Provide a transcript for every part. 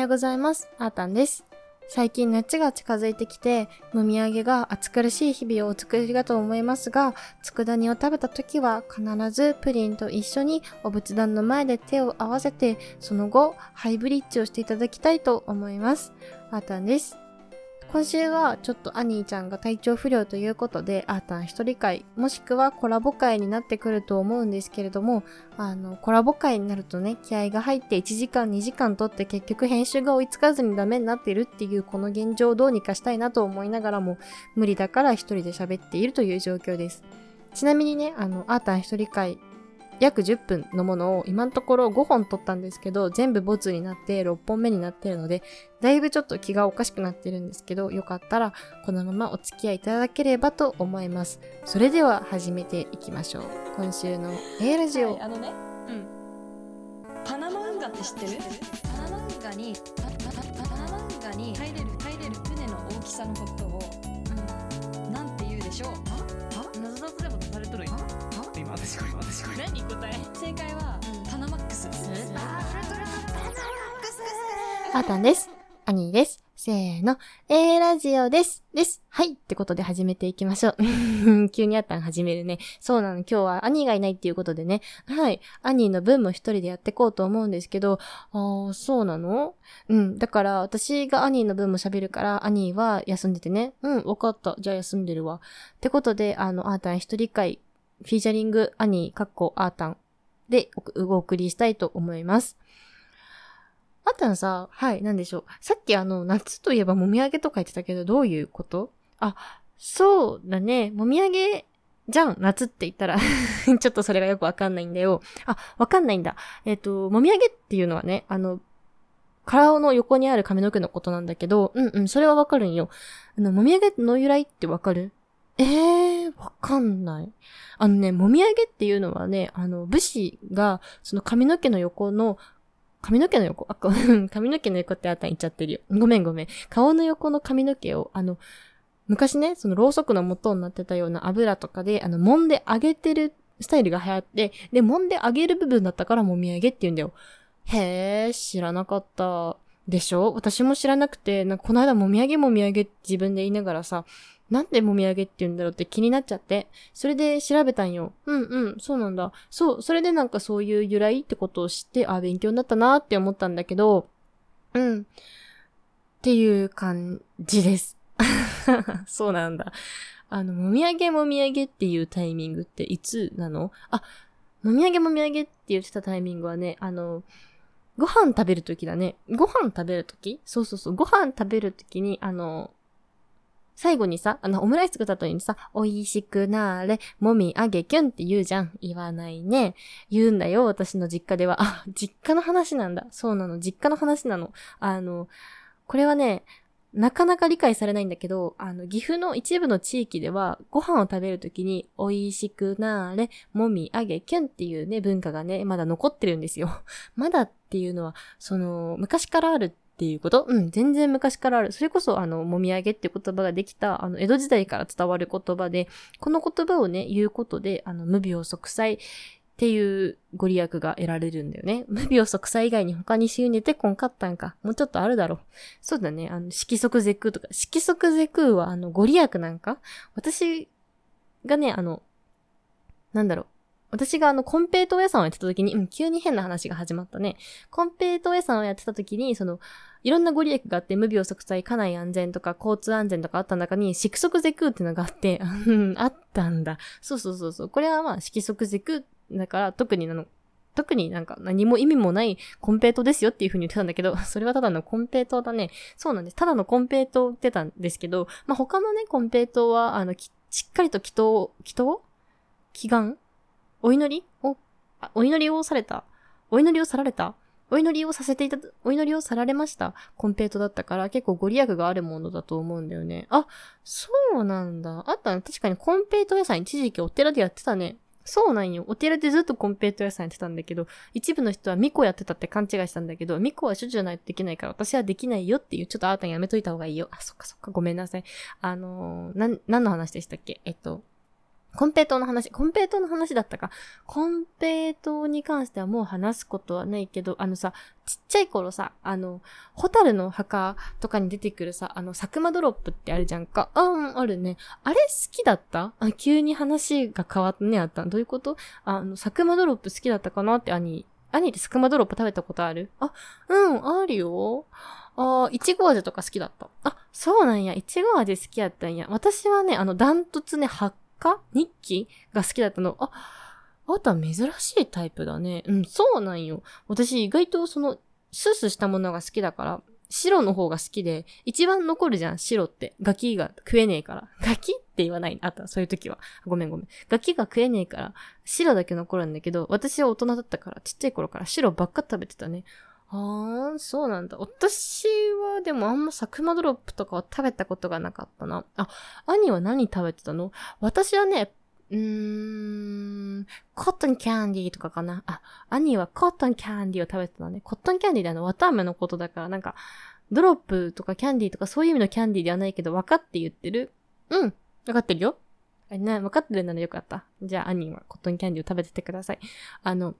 ようございます。あーたんです。最近夏が近づいてきて、もみあげが暑苦しい日々をお作りだと思いますが、佃煮を食べた時は必ずプリンと一緒にお仏壇の前で手を合わせて、その後、ハイブリッジをしていただきたいと思います。あーたんです。今週はちょっとアニーちゃんが体調不良ということで、アータン一人会、もしくはコラボ会になってくると思うんですけれども、あの、コラボ会になるとね、気合が入って1時間2時間撮って結局編集が追いつかずにダメになってるっていうこの現状をどうにかしたいなと思いながらも、無理だから一人で喋っているという状況です。ちなみにね、あの、アータン一人会、約10分のものを今のところ5本撮ったんですけど、全部ボツになって6本目になってるので、だいぶちょっと気がおかしくなってるんですけど、よかったらこのままお付き合いいただければと思います。それでは始めていきましょう。今週の A ラジオ。はいあのねうん。パナマ運河って知ってる？パナマ運河にパナマ運河に入れる入れる船の大きさのことを、うん、なんて言うでしょう？謎々でも出されとる私これ私これ何答え正解は、パナマックスあーたんです。アニーです。せーの。A ラジオです。です。はい。ってことで始めていきましょう。急にあったん始めるね。そうなの。今日はアニーがいないっていうことでね。はい。アニーの分も一人でやっていこうと思うんですけど、あー、そうなの？うん。だから、私がアニーの分も喋るから、アニーは休んでてね。うん、わかった。じゃあ休んでるわ。ってことで、あの、アータン一人会、フィーチャリングアニー、かっこアータンでおお送りしたいと思います。あったのさ、はい、なんでしょう？さっきあの、夏といえばもみあげとか言ってたけど、どういうこと？あ、そうだね。もみあげ、じゃん、夏って言ったら。ちょっとそれがよくわかんないんだよ。あ、わかんないんだ。えっ、と、もみあげっていうのはね、あの、体の横にある髪の毛のことなんだけど、うんうん、それはわかるんよ。あの、もみあげの由来ってわかる？えー、わかんない。あのね、もみあげっていうのはね、あの、武士が、その髪の毛の横の髪の毛の横？あ、髪の毛の横ってあったん言っちゃってるよ。ごめんごめん。顔の横の髪の毛を、あの、昔ね、そのろうそくの元になってたような油とかで、あの、揉んで揚げてるスタイルが流行って、で、揉んで揚げる部分だったからもみあげって言うんだよ。へー、知らなかった。でしょ？私も知らなくて、なんかこの間もみあげもみあげって自分で言いながらさ、なんでもみあげって言うんだろうって気になっちゃって。それで調べたんよ。うんうん、そうなんだ。そう、それでなんかそういう由来ってことを知って、あ、勉強になったなって思ったんだけど、うん。っていう感じです。そうなんだ。あの、もみあげもみあげっていうタイミングっていつなの？あ、もみあげもみあげって言ってたタイミングはね、あの、ご飯食べるときだね。ご飯食べるときそうそうそう。ご飯食べるときに、あの、最後にさ、あの、オムライス作った後にさ、美味しくなーれ、もみあげきゅんって言うじゃん。言わないね。言うんだよ、私の実家では。あ、実家の話なんだ。そうなの、実家の話なの。あの、これはね、なかなか理解されないんだけど、あの、岐阜の一部の地域では、ご飯を食べるときに、美味しくなーれ、もみあげきゅんっていうね、文化がね、まだ残ってるんですよ。まだっていうのは、その、昔からあるっていうこと？うん、全然昔からある。それこそ、あの、もみあげって言葉ができた、あの、江戸時代から伝わる言葉で、この言葉をね、言うことで、あの、無病息災っていうご利益が得られるんだよね。無病息災以外に他に収入てこんかったんか。もうちょっとあるだろう。そうだね。あの、色即是空とか。色即是空は、あの、ご利益なんか？私がね、あの、なんだろう。私があの、コンペイト屋さんをやってた時に、うん、急に変な話が始まったね。コンペイト屋さんをやってた時に、その、いろんなご利益があって、無病息災、家内安全とか、交通安全とかあった中に、色即是空っていうのがあって、うんあったんだ。そうそうそうそう。これはまあ、色即是空だから、特にあの、特になんか何も意味もないコンペイトですよっていう風に言ってたんだけど、それはただのコンペイトだね。そうなんです。ただのコンペイトーってたんですけど、まあ、他のね、コンペイトは、あの、しっかりと祈祷、祈祷？祈願？お祈り？を、あお祈りをされた？お祈りをさられた？お祈りをさせていた、お祈りをさられました？コンペイトだったから結構ご利益があるものだと思うんだよね。あ、そうなんだ。あったね。確かにコンペイト屋さん一時期お寺でやってたね。そうなんよ。お寺でずっとコンペイト屋さんやってたんだけど、一部の人は巫女やってたって勘違いしたんだけど、巫女は処女じゃないとできないから私はできないよっていう、ちょっとあーたんやめといた方がいいよ。あ、そっかそっか、ごめんなさい。あのー、なん、何の話でしたっけ？えっと、コンペイトーの話、コンペイトーの話だったか。コンペイトーに関してはもう話すことはないけど、あのさ、ちっちゃい頃さ、あの、ホタルの墓とかに出てくるさ、あの、佐久間ドロップってあるじゃんか。うん、あるね。あれ好きだった？あ、急に話が変わったね、あった。どういうこと？あの、佐久間ドロップ好きだったかなって兄。兄って佐久間ドロップ食べたことある？あ、うん、あるよ。あいちご味とか好きだった。あ、そうなんや。いちご味好きやったんや。私はね、あの、ダントツね、発火日記？が好きだったの？あ、あなた珍しいタイプだね。うん、そうなんよ。私意外とその、スースーしたものが好きだから、白の方が好きで、一番残るじゃん、白って。ガキが食えねえから。ガキって言わない？あった、そういう時は。ごめんごめん。ガキが食えねえから、白だけ残るんだけど、私は大人だったから、ちっちゃい頃から白ばっか食べてたね。ああ、そうなんだ。私はでもあんまサクマドロップとかは食べたことがなかったな。あ、兄は何食べてたの？私はね、うーん、コットンキャンディーとかかな。あ、兄はコットンキャンディーを食べてたね。コットンキャンディーであの、綿飴のことだから、なんか、ドロップとかキャンディーとかそういう意味のキャンディーではないけど、分かって言ってる？うん、分かってるよ。あな、分かってるならよかった。じゃあ、兄はコットンキャンディーを食べててください。あの、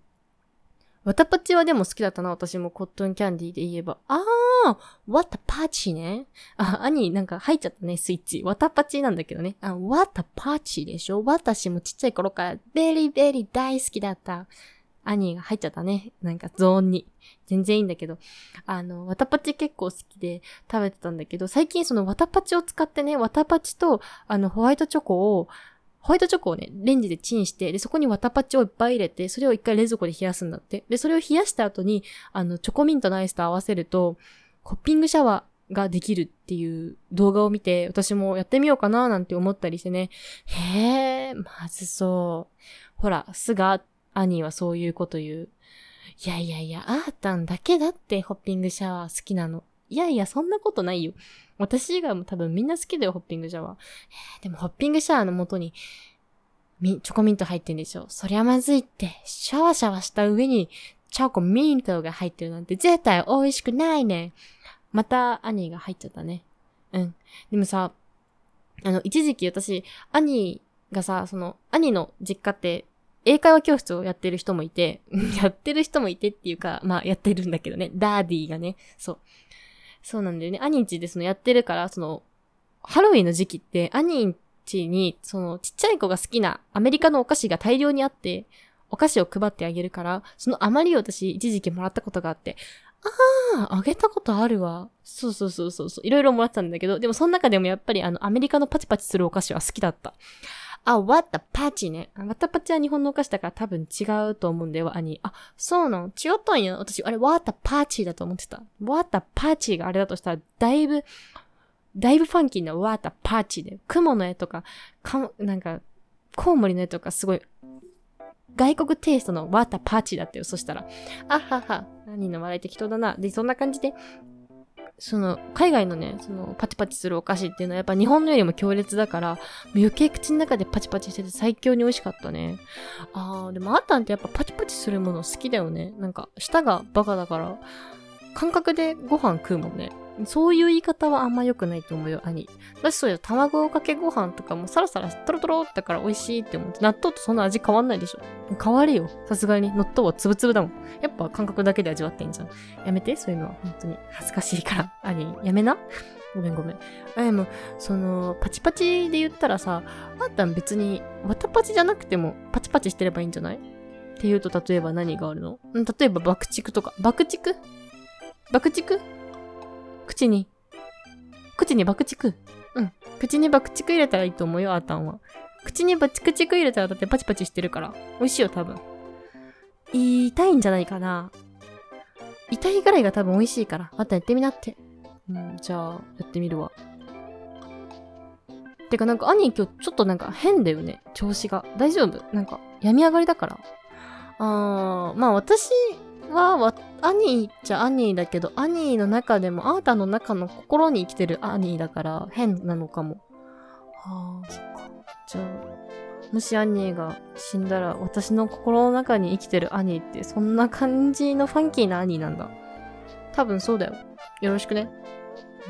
わたパチはでも好きだったな、私もコットンキャンディーで言えば。あー、わたパチね。あ、兄なんか入っちゃったね、スイッチ。わたパチなんだけどね。あ、わたパチでしょ？私もちっちゃい頃から very very 大好きだった。兄が入っちゃったね。なんかゾーンに。全然いいんだけど。あの、わたパチ結構好きで食べてたんだけど、最近そのわたパチを使ってね、わたパチとあのホワイトチョコをホワイトチョコをね、レンジでチンして、で、そこにワタパチをいっぱい入れて、それを一回冷蔵庫で冷やすんだって。で、それを冷やした後に、あの、チョコミントのアイスと合わせると、コッピングシャワーができるっていう動画を見て、私もやってみようかななんて思ったりしてね。へえ、まずそう。ほら、すが、兄はそういうこと言う。いやいやいや、あーたんだけだってホッピングシャワー好きなの。いやいや、そんなことないよ。私以外も多分みんな好きだよ、ホッピングシャワー。えー、でもホッピングシャワーの元に、みチョコミント入ってんでしょ。そりゃまずいって、シャワシャワした上に、チョコミントが入ってるなんて絶対美味しくないね。また、兄が入っちゃったね。うん。でもさ、あの、一時期私、兄がさ、その、兄の実家って、英会話教室をやってる人もいて、やってる人もいてっていうか、まあ、やってるんだけどね。ダーディーがね。そう。そうなんだよね。兄んちでそのやってるから、その、ハロウィンの時期って、兄んちに、その、ちっちゃい子が好きなアメリカのお菓子が大量にあって、お菓子を配ってあげるから、その余りを私、一時期もらったことがあって、ああ、あげたことあるわ。そうそうそうそうそう。いろいろもらったんだけど、でもその中でもやっぱりあの、アメリカのパチパチするお菓子は好きだった。あ、わったパチね。わたパチは日本のお菓子だから多分違うと思うんだよ、兄。あ、そうなの？違ったんや。私、あれ、わったパチだと思ってた。わったパチがあれだとしたら、だいぶ、だいぶファンキーなわったパチで、雲の絵とか、かなんか、コウモリの絵とかすごい、外国テイストのわったパチだったよ。そしたら、あはは、何の笑い適当だな。で、そんな感じで、その、海外のね、その、パチパチするお菓子っていうのはやっぱ日本のよりも強烈だから、余計口の中でパチパチしてて最強に美味しかったね。あー、でもあったんってやっぱパチパチするもの好きだよね。なんか、舌がバカだから、感覚でご飯食うもんね。そういう言い方はあんま良くないと思うよ、兄。だしそうよ、卵かけご飯とかもサラサラトロトロってから美味しいって思って、納豆とそんな味変わんないでしょ。変わるよ。さすがに。納豆はつぶつぶだもん。やっぱ感覚だけで味わってんじゃん。やめて、そういうのは。本当に。恥ずかしいから。兄、やめな。ごめんごめん。あ、でも、その、パチパチで言ったらさ、あんた別に、わたパチじゃなくても、パチパチしてればいいんじゃない？って言うと、例えば何があるの？例えば爆竹とか。爆竹？爆竹？口に。口に爆竹。うん。口に爆竹入れたらいいと思うよ、あーたんは。口に爆竹入れたらだってパチパチしてるから。美味しいよ、多分。痛いんじゃないかな。痛いぐらいが多分美味しいから。またやってみなって。うん、じゃあ、やってみるわ。てかなんか兄今日ちょっとなんか変だよね。調子が。大丈夫？なんか病み上がりだから。あー、まあ私は、わ、アニーっちゃアニーだけど、アニーの中でも、あーたの中の心に生きてるアニーだから、変なのかも。はあ、そっか。じゃあ、もしアニーが死んだら、私の心の中に生きてるアニーって、そんな感じのファンキーなアニーなんだ。多分そうだよ。よろしくね。よ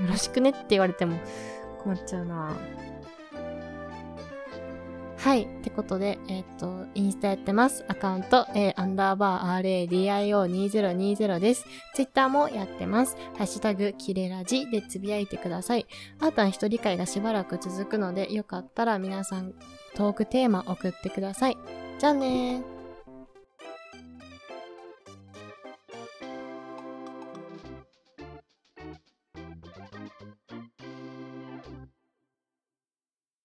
ろしくねって言われても困っちゃうなはい。ってことで、えっ、と、インスタやってます。アカウント、えー、アンダーバー RADIO2020 です。ツイッターもやってます。ハッシュタグ、キレラジでつぶやいてください。あーたん一人会がしばらく続くので、よかったら皆さん、トークテーマ送ってください。じゃあねー。